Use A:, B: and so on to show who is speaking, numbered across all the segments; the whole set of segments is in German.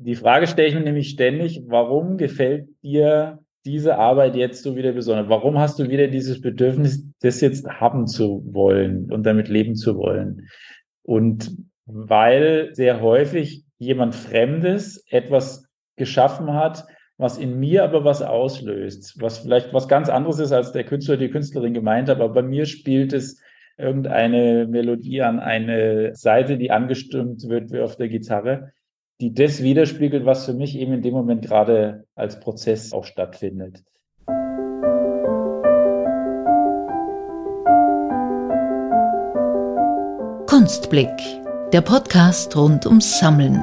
A: Die Frage stelle ich mir nämlich ständig, warum gefällt dir diese Arbeit jetzt so wieder besonders? Warum hast du wieder dieses Bedürfnis, das jetzt haben zu wollen und damit leben zu wollen? Und weil sehr häufig jemand Fremdes etwas geschaffen hat, was in mir aber was auslöst, was vielleicht was ganz anderes ist, als der Künstler, die Künstlerin gemeint hat, aber bei mir spielt es irgendeine Melodie an eine Seite, die angestimmt wird wie auf der Gitarre, die das widerspiegelt, was für mich eben in dem Moment gerade als Prozess auch stattfindet.
B: Kunstblick, der Podcast rund ums Sammeln.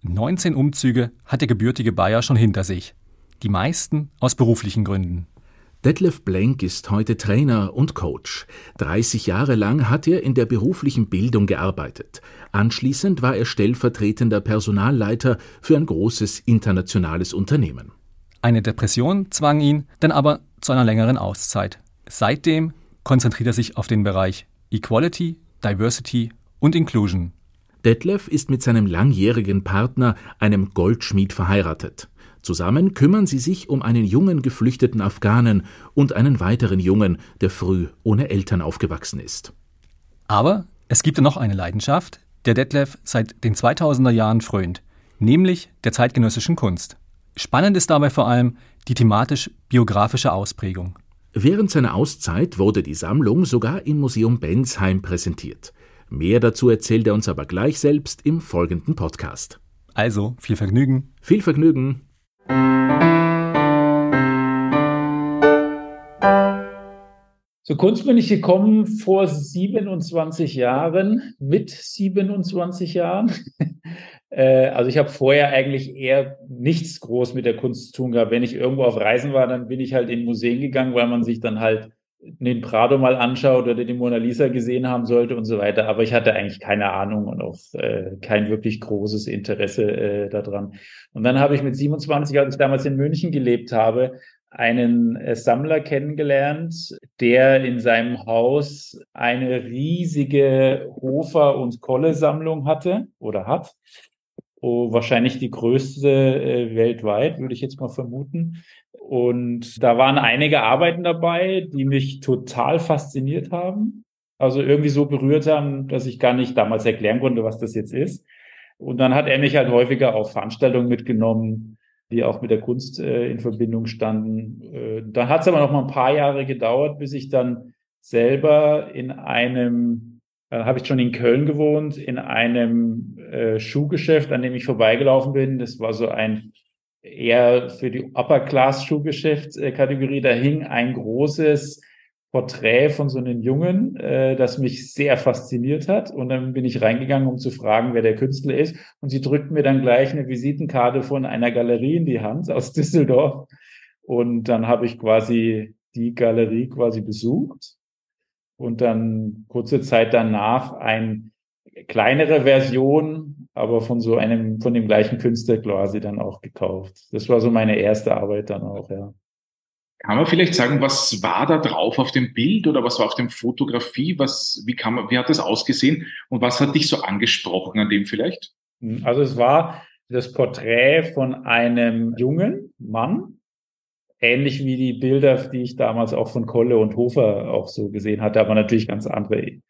C: Neunzehn Umzüge hat der gebürtige Bayer schon hinter sich die meisten aus beruflichen Gründen.
D: Detlef Blank ist heute Trainer und Coach. 30 Jahre lang hat er in der beruflichen Bildung gearbeitet. Anschließend war er stellvertretender Personalleiter für ein großes internationales Unternehmen.
C: Eine Depression zwang ihn dann aber zu einer längeren Auszeit. Seitdem konzentriert er sich auf den Bereich Equality, Diversity und Inclusion.
D: Detlef ist mit seinem langjährigen Partner, einem Goldschmied, verheiratet. Zusammen kümmern sie sich um einen jungen geflüchteten Afghanen und einen weiteren Jungen, der früh ohne Eltern aufgewachsen ist.
C: Aber es gibt noch eine Leidenschaft, der Detlef seit den 2000er Jahren frönt, nämlich der zeitgenössischen Kunst. Spannend ist dabei vor allem die thematisch-biografische Ausprägung.
D: Während seiner Auszeit wurde die Sammlung sogar im Museum Bensheim präsentiert. Mehr dazu erzählt er uns aber gleich selbst im folgenden Podcast.
C: Also, viel Vergnügen.
D: Viel Vergnügen.
A: Zur Kunst bin ich gekommen vor 27 Jahren, mit 27 Jahren. Äh, also ich habe vorher eigentlich eher nichts groß mit der Kunst zu tun gehabt. Wenn ich irgendwo auf Reisen war, dann bin ich halt in Museen gegangen, weil man sich dann halt den Prado mal anschaut oder die Mona Lisa gesehen haben sollte und so weiter. Aber ich hatte eigentlich keine Ahnung und auch äh, kein wirklich großes Interesse äh, daran. Und dann habe ich mit 27, als ich damals in München gelebt habe, einen äh, Sammler kennengelernt, der in seinem Haus eine riesige Hofer- und Kolle-Sammlung hatte oder hat. Oh, wahrscheinlich die größte äh, weltweit, würde ich jetzt mal vermuten. Und da waren einige Arbeiten dabei, die mich total fasziniert haben. Also irgendwie so berührt haben, dass ich gar nicht damals erklären konnte, was das jetzt ist. Und dann hat er mich halt häufiger auf Veranstaltungen mitgenommen, die auch mit der Kunst äh, in Verbindung standen. Äh, da hat es aber noch mal ein paar Jahre gedauert, bis ich dann selber in einem, äh, habe ich schon in Köln gewohnt, in einem äh, Schuhgeschäft, an dem ich vorbeigelaufen bin. Das war so ein eher für die Upper-Class-Schuhgeschäftskategorie. Da hing ein großes Porträt von so einem Jungen, äh, das mich sehr fasziniert hat. Und dann bin ich reingegangen, um zu fragen, wer der Künstler ist. Und sie drückt mir dann gleich eine Visitenkarte von einer Galerie in die Hand aus Düsseldorf. Und dann habe ich quasi die Galerie quasi besucht. Und dann kurze Zeit danach ein kleinere Version, aber von so einem, von dem gleichen Künstler quasi dann auch gekauft. Das war so meine erste Arbeit dann auch, ja.
E: Kann man vielleicht sagen, was war da drauf auf dem Bild oder was war auf dem Fotografie? Was, wie kann man, wie hat das ausgesehen und was hat dich so angesprochen an dem vielleicht?
A: Also es war das Porträt von einem jungen Mann, ähnlich wie die Bilder, die ich damals auch von Kolle und Hofer auch so gesehen hatte, aber natürlich ganz andere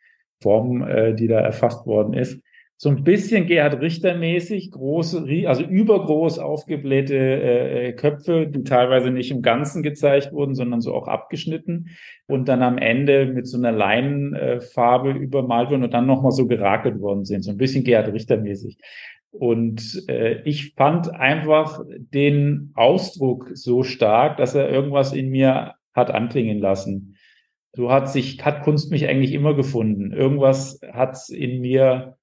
A: Form, äh, die da erfasst worden ist. So ein bisschen Gerhard Richter mäßig, große, also übergroß aufgeblähte äh, Köpfe, die teilweise nicht im Ganzen gezeigt wurden, sondern so auch abgeschnitten und dann am Ende mit so einer Leinenfarbe äh, übermalt wurden und dann nochmal so gerakelt worden sind. So ein bisschen Gerhard Richter mäßig. Und äh, ich fand einfach den Ausdruck so stark, dass er irgendwas in mir hat anklingen lassen so hat sich, hat Kunst mich eigentlich immer gefunden. Irgendwas hat's in mir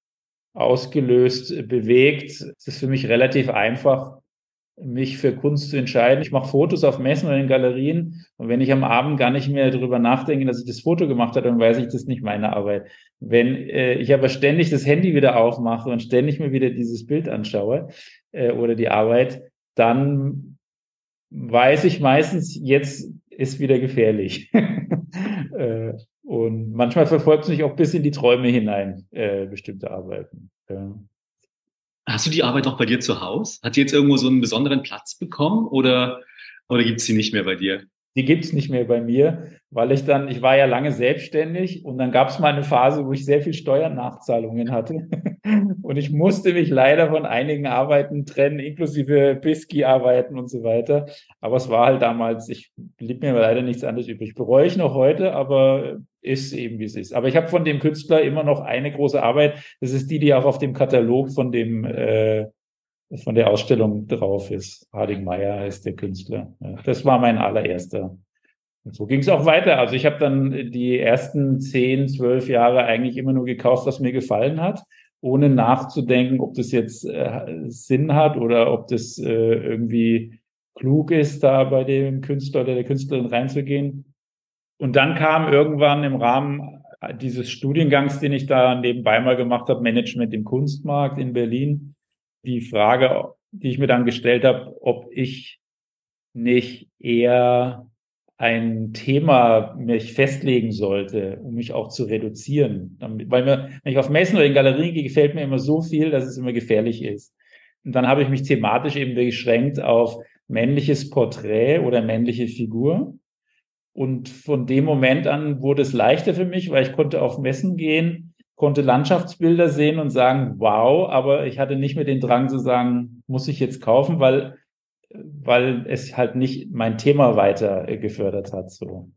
A: ausgelöst, bewegt. Es ist für mich relativ einfach, mich für Kunst zu entscheiden. Ich mache Fotos auf Messen oder in Galerien und wenn ich am Abend gar nicht mehr darüber nachdenke, dass ich das Foto gemacht habe, dann weiß ich, das ist nicht meine Arbeit. Wenn äh, ich aber ständig das Handy wieder aufmache und ständig mir wieder dieses Bild anschaue äh, oder die Arbeit, dann weiß ich meistens, jetzt ist wieder gefährlich. Äh, Und manchmal verfolgt es mich auch bis in die Träume hinein, äh, bestimmte Arbeiten.
F: Hast du die Arbeit auch bei dir zu Hause? Hat die jetzt irgendwo so einen besonderen Platz bekommen oder, oder gibt es sie nicht mehr bei dir?
A: Die gibt es nicht mehr bei mir, weil ich dann, ich war ja lange selbstständig und dann gab es mal eine Phase, wo ich sehr viel Steuernachzahlungen hatte. und ich musste mich leider von einigen Arbeiten trennen, inklusive Bisky-Arbeiten und so weiter. Aber es war halt damals, ich blieb mir leider nichts anderes übrig. Bereue ich noch heute, aber ist eben wie es ist. Aber ich habe von dem Künstler immer noch eine große Arbeit. Das ist die, die auch auf dem Katalog von dem äh, von der Ausstellung drauf ist. Harding Meyer heißt der Künstler. Ja, das war mein allererster. Und so ging es auch weiter. Also ich habe dann die ersten zehn, zwölf Jahre eigentlich immer nur gekauft, was mir gefallen hat, ohne nachzudenken, ob das jetzt äh, Sinn hat oder ob das äh, irgendwie klug ist, da bei dem Künstler oder der Künstlerin reinzugehen. Und dann kam irgendwann im Rahmen dieses Studiengangs, den ich da nebenbei mal gemacht habe, Management im Kunstmarkt in Berlin, die Frage, die ich mir dann gestellt habe, ob ich nicht eher ein Thema mich festlegen sollte, um mich auch zu reduzieren. Weil mir, wenn ich auf Messen oder in Galerien gehe, gefällt mir immer so viel, dass es immer gefährlich ist. Und dann habe ich mich thematisch eben beschränkt auf männliches Porträt oder männliche Figur. Und von dem Moment an wurde es leichter für mich, weil ich konnte auf Messen gehen konnte Landschaftsbilder sehen und sagen, wow, aber ich hatte nicht mehr den Drang zu sagen, muss ich jetzt kaufen, weil, weil es halt nicht mein Thema weiter gefördert hat. So,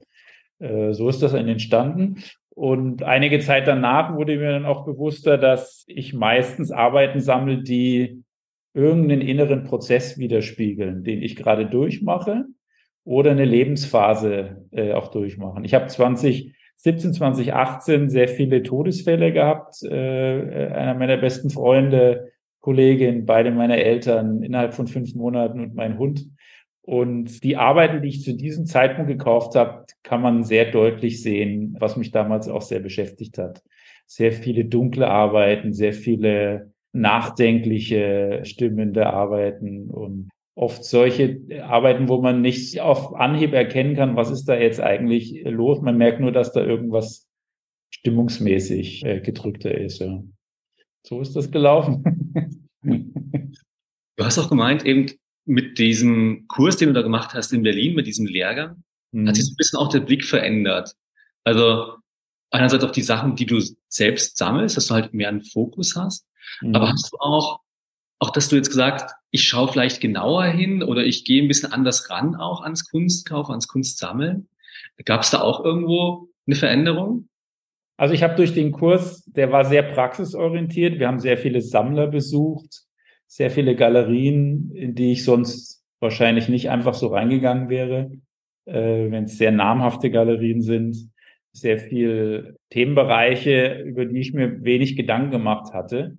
A: äh, so ist das entstanden. Und einige Zeit danach wurde mir dann auch bewusster, dass ich meistens Arbeiten sammle, die irgendeinen inneren Prozess widerspiegeln, den ich gerade durchmache oder eine Lebensphase äh, auch durchmachen. Ich habe 20 17, 2018 sehr viele Todesfälle gehabt. Äh, einer meiner besten Freunde, Kollegin, beide meiner Eltern innerhalb von fünf Monaten und mein Hund. Und die Arbeiten, die ich zu diesem Zeitpunkt gekauft habe, kann man sehr deutlich sehen, was mich damals auch sehr beschäftigt hat. Sehr viele dunkle Arbeiten, sehr viele nachdenkliche, stimmende Arbeiten und oft solche Arbeiten, wo man nicht auf Anhieb erkennen kann, was ist da jetzt eigentlich los. Man merkt nur, dass da irgendwas stimmungsmäßig äh, gedrückter ist. Ja. So ist das gelaufen.
F: du hast auch gemeint, eben mit diesem Kurs, den du da gemacht hast in Berlin, mit diesem Lehrgang, mhm. hat sich ein bisschen auch der Blick verändert. Also einerseits auf die Sachen, die du selbst sammelst, dass du halt mehr einen Fokus hast, mhm. aber hast du auch auch dass du jetzt gesagt, ich schaue vielleicht genauer hin oder ich gehe ein bisschen anders ran auch ans Kunstkauf, ans Kunstsammeln. Gab es da auch irgendwo eine Veränderung?
A: Also ich habe durch den Kurs, der war sehr praxisorientiert. Wir haben sehr viele Sammler besucht, sehr viele Galerien, in die ich sonst wahrscheinlich nicht einfach so reingegangen wäre, äh, wenn es sehr namhafte Galerien sind. Sehr viel Themenbereiche, über die ich mir wenig Gedanken gemacht hatte.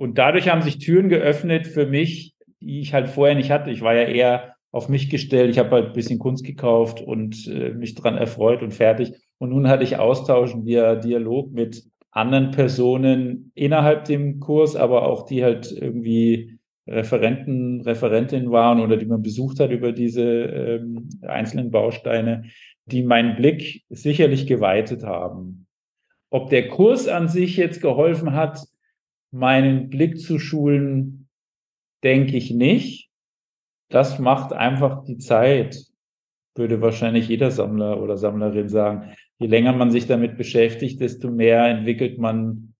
A: Und dadurch haben sich Türen geöffnet für mich, die ich halt vorher nicht hatte. Ich war ja eher auf mich gestellt. Ich habe halt ein bisschen Kunst gekauft und äh, mich dran erfreut und fertig. Und nun hatte ich Austausch und Dialog mit anderen Personen innerhalb dem Kurs, aber auch die halt irgendwie Referenten, Referentinnen waren oder die man besucht hat über diese ähm, einzelnen Bausteine, die meinen Blick sicherlich geweitet haben. Ob der Kurs an sich jetzt geholfen hat, meinen Blick zu schulen, denke ich nicht. Das macht einfach die Zeit, würde wahrscheinlich jeder Sammler oder Sammlerin sagen. Je länger man sich damit beschäftigt, desto mehr entwickelt man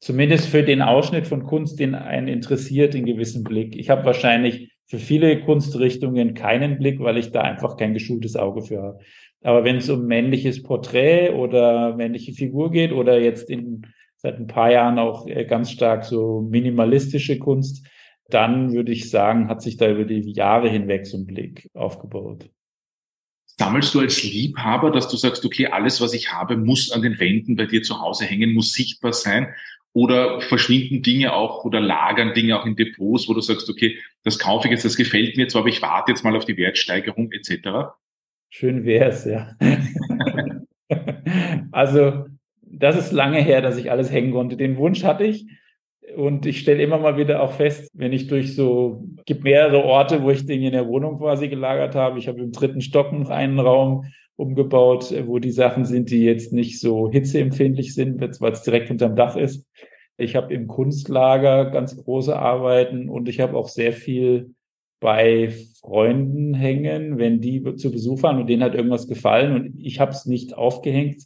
A: zumindest für den Ausschnitt von Kunst, den einen interessiert, einen gewissen Blick. Ich habe wahrscheinlich für viele Kunstrichtungen keinen Blick, weil ich da einfach kein geschultes Auge für habe. Aber wenn es um männliches Porträt oder männliche Figur geht oder jetzt in seit ein paar Jahren auch äh, ganz stark so minimalistische Kunst, dann würde ich sagen, hat sich da über die Jahre hinweg so ein Blick aufgebaut.
E: Sammelst du als Liebhaber, dass du sagst, okay, alles, was ich habe, muss an den Wänden bei dir zu Hause hängen, muss sichtbar sein? Oder verschwinden Dinge auch oder lagern Dinge auch in Depots, wo du sagst, okay, das kaufe ich jetzt, das gefällt mir zwar, aber ich warte jetzt mal auf die Wertsteigerung etc.?
A: Schön wär's, ja. also das ist lange her, dass ich alles hängen konnte. Den Wunsch hatte ich. Und ich stelle immer mal wieder auch fest, wenn ich durch so, gibt mehrere Orte, wo ich Dinge in der Wohnung quasi gelagert habe. Ich habe im dritten Stock noch einen Raum, umgebaut, wo die Sachen sind, die jetzt nicht so hitzeempfindlich sind, weil es direkt unterm Dach ist. Ich habe im Kunstlager ganz große Arbeiten und ich habe auch sehr viel bei Freunden hängen, wenn die zu Besuch waren und denen hat irgendwas gefallen und ich habe es nicht aufgehängt,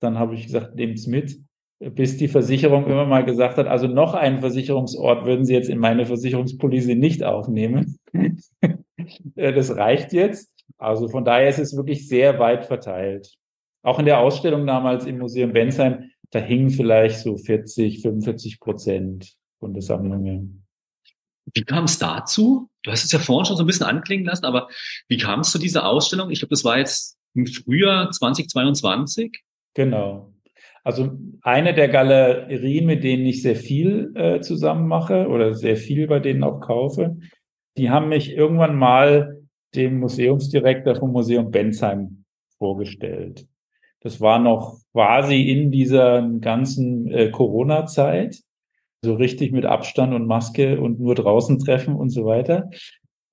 A: dann habe ich gesagt, nehmt's mit, bis die Versicherung immer mal gesagt hat, also noch einen Versicherungsort würden Sie jetzt in meine Versicherungspolice nicht aufnehmen. das reicht jetzt. Also von daher ist es wirklich sehr weit verteilt. Auch in der Ausstellung damals im Museum Bensheim, da hingen vielleicht so 40, 45 Prozent von der Sammlung.
F: Wie kam es dazu? Du hast es ja vorhin schon so ein bisschen anklingen lassen, aber wie kam es zu dieser Ausstellung? Ich glaube, das war jetzt im Frühjahr 2022.
A: Genau. Also eine der Galerien, mit denen ich sehr viel äh, zusammen mache oder sehr viel bei denen auch kaufe, die haben mich irgendwann mal dem Museumsdirektor vom Museum Bensheim vorgestellt. Das war noch quasi in dieser ganzen äh, Corona-Zeit so richtig mit Abstand und Maske und nur draußen treffen und so weiter.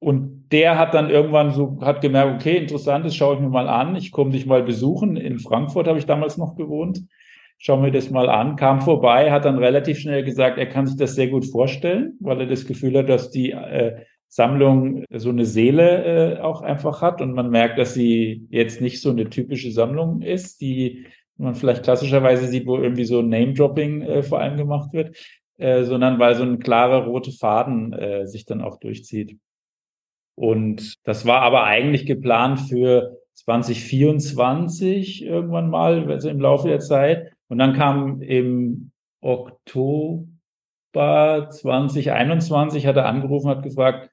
A: Und der hat dann irgendwann so, hat gemerkt, okay, interessant, das schaue ich mir mal an. Ich komme dich mal besuchen. In Frankfurt habe ich damals noch gewohnt. Schau mir das mal an. Kam vorbei, hat dann relativ schnell gesagt, er kann sich das sehr gut vorstellen, weil er das Gefühl hat, dass die äh, Sammlung so eine Seele äh, auch einfach hat. Und man merkt, dass sie jetzt nicht so eine typische Sammlung ist, die man vielleicht klassischerweise sieht, wo irgendwie so Name-Dropping äh, vor allem gemacht wird, äh, sondern weil so ein klarer rote Faden äh, sich dann auch durchzieht. Und das war aber eigentlich geplant für 2024 irgendwann mal, also im Laufe der Zeit. Und dann kam im Oktober 2021, hat er angerufen, hat gefragt,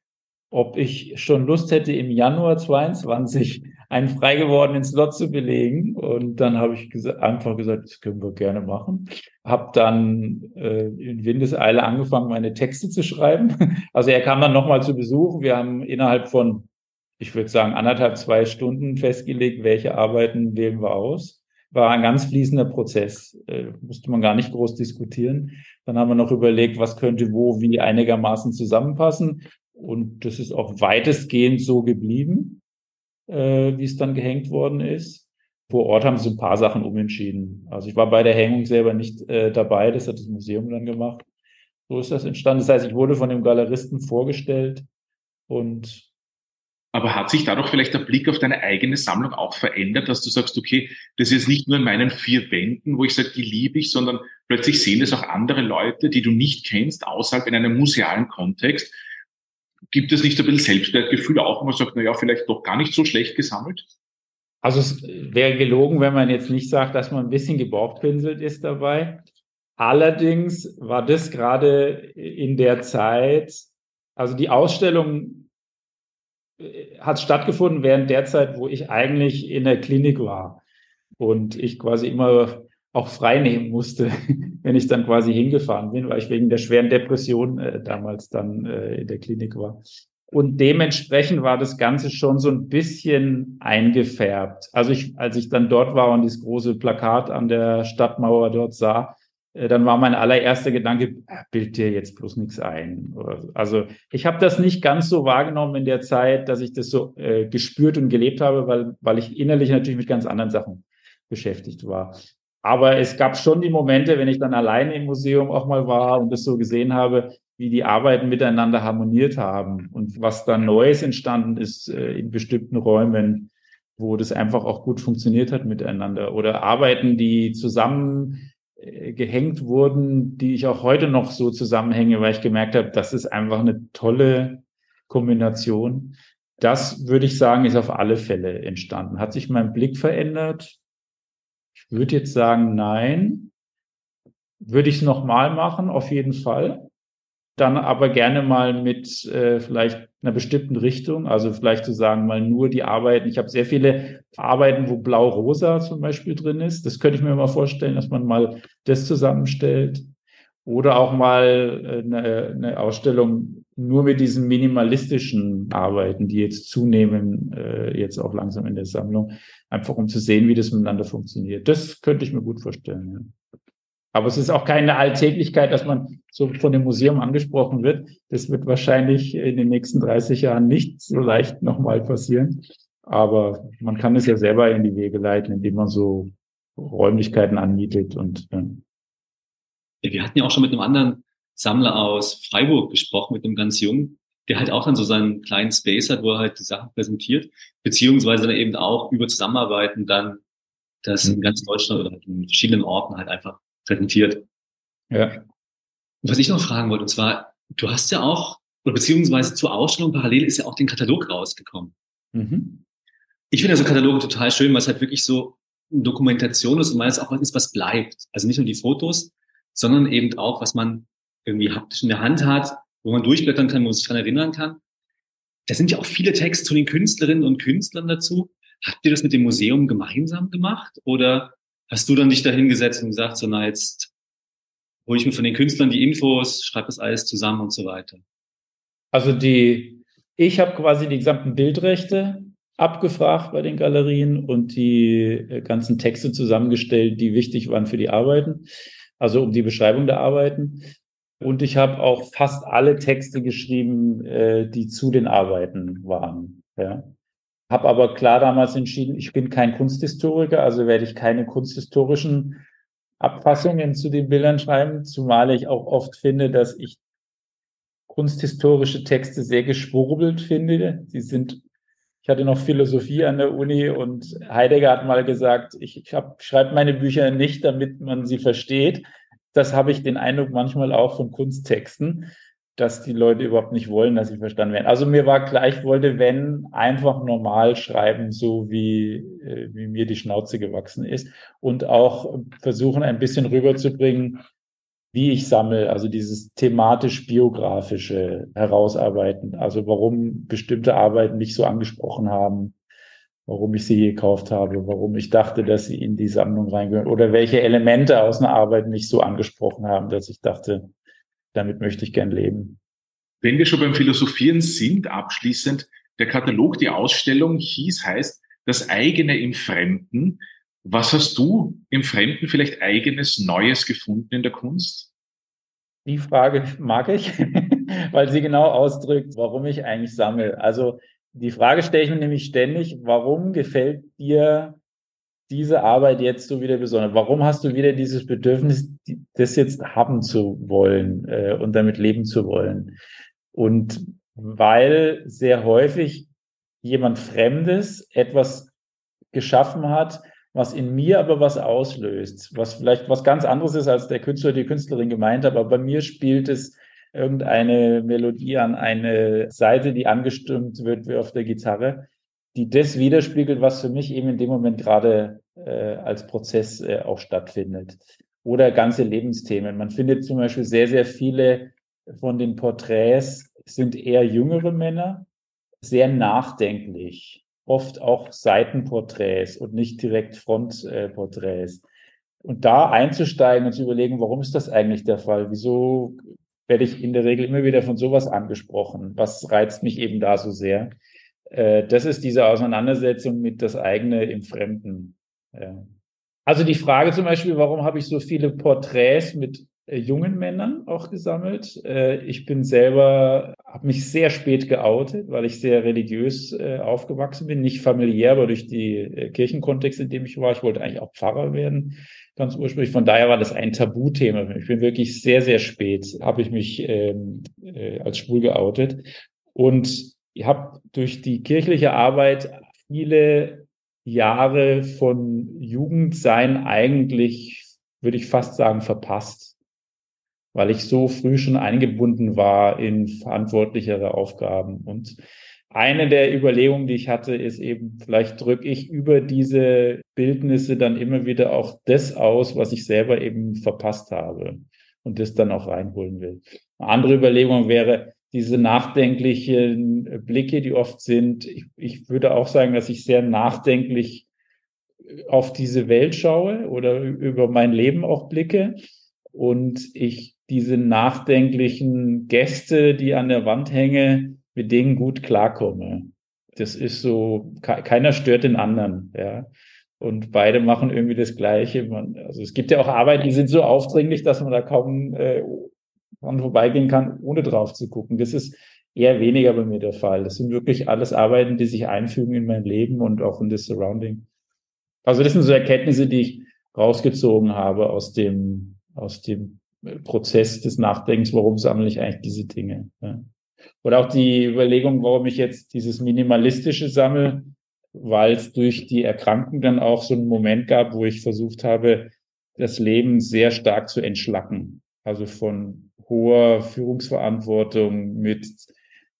A: ob ich schon Lust hätte, im Januar 22 einen frei gewordenen Slot zu belegen. Und dann habe ich gesa einfach gesagt, das können wir gerne machen. Habe dann äh, in Windeseile angefangen, meine Texte zu schreiben. Also er kam dann nochmal zu Besuch. Wir haben innerhalb von, ich würde sagen, anderthalb, zwei Stunden festgelegt, welche Arbeiten wählen wir aus. War ein ganz fließender Prozess. Äh, musste man gar nicht groß diskutieren. Dann haben wir noch überlegt, was könnte wo wie einigermaßen zusammenpassen. Und das ist auch weitestgehend so geblieben äh, wie es dann gehängt worden ist. Vor Ort haben sie ein paar Sachen umentschieden. Also ich war bei der Hängung selber nicht äh, dabei, das hat das Museum dann gemacht. So ist das entstanden. Das heißt, ich wurde von dem Galeristen vorgestellt und
E: aber hat sich dadurch vielleicht der Blick auf deine eigene Sammlung auch verändert, dass du sagst, okay, das ist nicht nur in meinen vier Wänden, wo ich sage, die liebe ich, sondern plötzlich sehen das auch andere Leute, die du nicht kennst, außerhalb in einem musealen Kontext gibt es nicht ein bisschen Selbstwertgefühl auch, wenn man sagt, na ja, vielleicht doch gar nicht so schlecht gesammelt?
A: Also es wäre gelogen, wenn man jetzt nicht sagt, dass man ein bisschen gebauchpinselt ist dabei. Allerdings war das gerade in der Zeit, also die Ausstellung äh, hat stattgefunden während der Zeit, wo ich eigentlich in der Klinik war und ich quasi immer auch frei nehmen musste, wenn ich dann quasi hingefahren bin, weil ich wegen der schweren Depression äh, damals dann äh, in der Klinik war. Und dementsprechend war das Ganze schon so ein bisschen eingefärbt. Also ich, als ich dann dort war und das große Plakat an der Stadtmauer dort sah, äh, dann war mein allererster Gedanke, ah, bild dir jetzt bloß nichts ein. Also ich habe das nicht ganz so wahrgenommen in der Zeit, dass ich das so äh, gespürt und gelebt habe, weil, weil ich innerlich natürlich mit ganz anderen Sachen beschäftigt war. Aber es gab schon die Momente, wenn ich dann alleine im Museum auch mal war und das so gesehen habe, wie die Arbeiten miteinander harmoniert haben und was da Neues entstanden ist äh, in bestimmten Räumen, wo das einfach auch gut funktioniert hat miteinander. Oder Arbeiten, die zusammen äh, gehängt wurden, die ich auch heute noch so zusammenhänge, weil ich gemerkt habe, das ist einfach eine tolle Kombination. Das würde ich sagen, ist auf alle Fälle entstanden. Hat sich mein Blick verändert? Würde jetzt sagen, nein. Würde ich es nochmal machen, auf jeden Fall. Dann aber gerne mal mit äh, vielleicht einer bestimmten Richtung. Also vielleicht zu sagen, mal nur die Arbeiten. Ich habe sehr viele Arbeiten, wo blau-rosa zum Beispiel drin ist. Das könnte ich mir mal vorstellen, dass man mal das zusammenstellt. Oder auch mal äh, eine, eine Ausstellung nur mit diesen minimalistischen Arbeiten, die jetzt zunehmen, äh, jetzt auch langsam in der Sammlung, einfach um zu sehen, wie das miteinander funktioniert. Das könnte ich mir gut vorstellen. Ja. Aber es ist auch keine Alltäglichkeit, dass man so von dem Museum angesprochen wird. Das wird wahrscheinlich in den nächsten 30 Jahren nicht so leicht nochmal passieren. Aber man kann es ja selber in die Wege leiten, indem man so Räumlichkeiten anmietet und äh.
F: Ja, wir hatten ja auch schon mit einem anderen Sammler aus Freiburg gesprochen, mit einem ganz jungen, der halt auch dann so seinen kleinen Space hat, wo er halt die Sachen präsentiert, beziehungsweise dann eben auch über Zusammenarbeiten dann das in mhm. ganz Deutschland oder in verschiedenen Orten halt einfach präsentiert.
A: Ja.
F: Was ich noch fragen wollte, und zwar, du hast ja auch, oder beziehungsweise zur Ausstellung parallel ist ja auch den Katalog rausgekommen. Mhm. Ich finde also Kataloge total schön, weil es halt wirklich so eine Dokumentation ist und weil es auch was ist, was bleibt. Also nicht nur die Fotos, sondern eben auch, was man irgendwie haptisch in der Hand hat, wo man durchblättern kann, wo man sich daran erinnern kann. Da sind ja auch viele Texte zu den Künstlerinnen und Künstlern dazu. Habt ihr das mit dem Museum gemeinsam gemacht oder hast du dann dich da hingesetzt und gesagt, so na jetzt hole ich mir von den Künstlern die Infos, schreibe das alles zusammen und so weiter?
A: Also die, ich habe quasi die gesamten Bildrechte abgefragt bei den Galerien und die äh, ganzen Texte zusammengestellt, die wichtig waren für die Arbeiten, also um die Beschreibung der Arbeiten. Und ich habe auch fast alle Texte geschrieben, äh, die zu den Arbeiten waren. Ja. Habe aber klar damals entschieden, ich bin kein Kunsthistoriker, also werde ich keine kunsthistorischen Abfassungen zu den Bildern schreiben, zumal ich auch oft finde, dass ich kunsthistorische Texte sehr geschwurbelt finde. Sie sind, ich hatte noch Philosophie an der Uni und Heidegger hat mal gesagt, ich, ich schreibe meine Bücher nicht, damit man sie versteht. Das habe ich den Eindruck manchmal auch von Kunsttexten dass die Leute überhaupt nicht wollen, dass sie verstanden werden. Also mir war klar, ich wollte, wenn, einfach normal schreiben, so wie, äh, wie mir die Schnauze gewachsen ist und auch versuchen, ein bisschen rüberzubringen, wie ich sammle, also dieses thematisch-biografische herausarbeiten, also warum bestimmte Arbeiten mich so angesprochen haben, warum ich sie gekauft habe, warum ich dachte, dass sie in die Sammlung reingehören oder welche Elemente aus einer Arbeit mich so angesprochen haben, dass ich dachte, damit möchte ich gern leben.
E: Wenn wir schon beim Philosophieren sind, abschließend, der Katalog, die Ausstellung hieß, heißt, das eigene im Fremden. Was hast du im Fremden vielleicht eigenes Neues gefunden in der Kunst?
A: Die Frage mag ich, weil sie genau ausdrückt, warum ich eigentlich sammle. Also die Frage stelle ich mir nämlich ständig, warum gefällt dir diese Arbeit jetzt so wieder besonders? Warum hast du wieder dieses Bedürfnis, das jetzt haben zu wollen äh, und damit leben zu wollen? Und weil sehr häufig jemand Fremdes etwas geschaffen hat, was in mir aber was auslöst, was vielleicht was ganz anderes ist, als der Künstler, die Künstlerin gemeint hat, aber bei mir spielt es irgendeine Melodie an eine Seite, die angestimmt wird wie auf der Gitarre, die das widerspiegelt, was für mich eben in dem Moment gerade äh, als Prozess äh, auch stattfindet. Oder ganze Lebensthemen. Man findet zum Beispiel sehr, sehr viele von den Porträts sind eher jüngere Männer, sehr nachdenklich, oft auch Seitenporträts und nicht direkt Frontporträts. Und da einzusteigen und zu überlegen, warum ist das eigentlich der Fall? Wieso werde ich in der Regel immer wieder von sowas angesprochen? Was reizt mich eben da so sehr? Äh, das ist diese Auseinandersetzung mit das eigene im Fremden. Also die Frage zum Beispiel, warum habe ich so viele Porträts mit jungen Männern auch gesammelt? Äh, ich bin selber, habe mich sehr spät geoutet, weil ich sehr religiös äh, aufgewachsen bin, nicht familiär, aber durch die äh, Kirchenkontext, in dem ich war. Ich wollte eigentlich auch Pfarrer werden, ganz ursprünglich. Von daher war das ein Tabuthema. Ich bin wirklich sehr, sehr spät, habe ich mich ähm, äh, als schwul geoutet. Und ich habe durch die kirchliche Arbeit viele Jahre von Jugendsein eigentlich, würde ich fast sagen, verpasst, weil ich so früh schon eingebunden war in verantwortlichere Aufgaben. Und eine der Überlegungen, die ich hatte, ist eben, vielleicht drücke ich über diese Bildnisse dann immer wieder auch das aus, was ich selber eben verpasst habe und das dann auch reinholen will. Eine andere Überlegung wäre, diese nachdenklichen Blicke, die oft sind. Ich, ich würde auch sagen, dass ich sehr nachdenklich auf diese Welt schaue oder über mein Leben auch blicke und ich diese nachdenklichen Gäste, die an der Wand hänge, mit denen gut klarkomme. Das ist so, keiner stört den anderen, ja. Und beide machen irgendwie das Gleiche. Man, also es gibt ja auch Arbeiten, die sind so aufdringlich, dass man da kaum äh, vorbeigehen kann, ohne drauf zu gucken. Das ist eher weniger bei mir der Fall. Das sind wirklich alles Arbeiten, die sich einfügen in mein Leben und auch in das Surrounding. Also das sind so Erkenntnisse, die ich rausgezogen habe aus dem, aus dem Prozess des Nachdenkens, warum sammle ich eigentlich diese Dinge. Ja. Oder auch die Überlegung, warum ich jetzt dieses Minimalistische sammle, weil es durch die Erkrankung dann auch so einen Moment gab, wo ich versucht habe, das Leben sehr stark zu entschlacken. Also von hoher Führungsverantwortung mit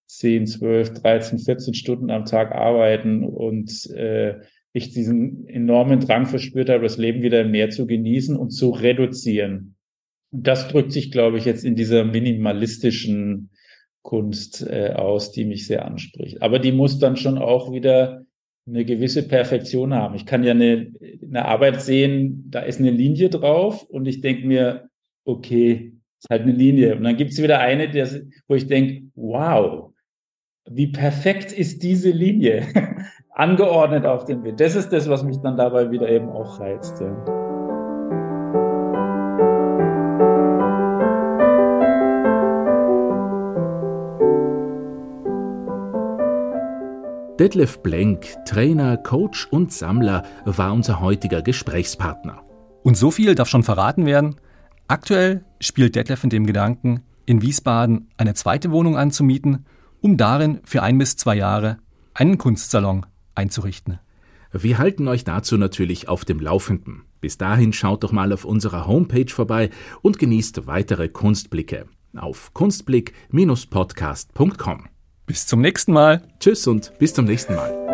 A: 10, 12, 13, 14 Stunden am Tag arbeiten und äh, ich diesen enormen Drang verspürt habe, das Leben wieder mehr zu genießen und zu reduzieren. Das drückt sich, glaube ich, jetzt in dieser minimalistischen Kunst äh, aus, die mich sehr anspricht. Aber die muss dann schon auch wieder eine gewisse Perfektion haben. Ich kann ja eine, eine Arbeit sehen, da ist eine Linie drauf und ich denke mir, okay, ist halt eine Linie. Und dann gibt es wieder eine, der, wo ich denke, wow, wie perfekt ist diese Linie angeordnet auf dem Bild. Das ist das, was mich dann dabei wieder eben auch reizt. Ja.
D: Detlef Blenk, Trainer, Coach und Sammler, war unser heutiger Gesprächspartner.
C: Und so viel darf schon verraten werden. Aktuell spielt Detlef in dem Gedanken, in Wiesbaden eine zweite Wohnung anzumieten, um darin für ein bis zwei Jahre einen Kunstsalon einzurichten.
D: Wir halten euch dazu natürlich auf dem Laufenden. Bis dahin schaut doch mal auf unserer Homepage vorbei und genießt weitere Kunstblicke auf kunstblick-podcast.com.
C: Bis zum nächsten Mal.
D: Tschüss und bis zum nächsten Mal.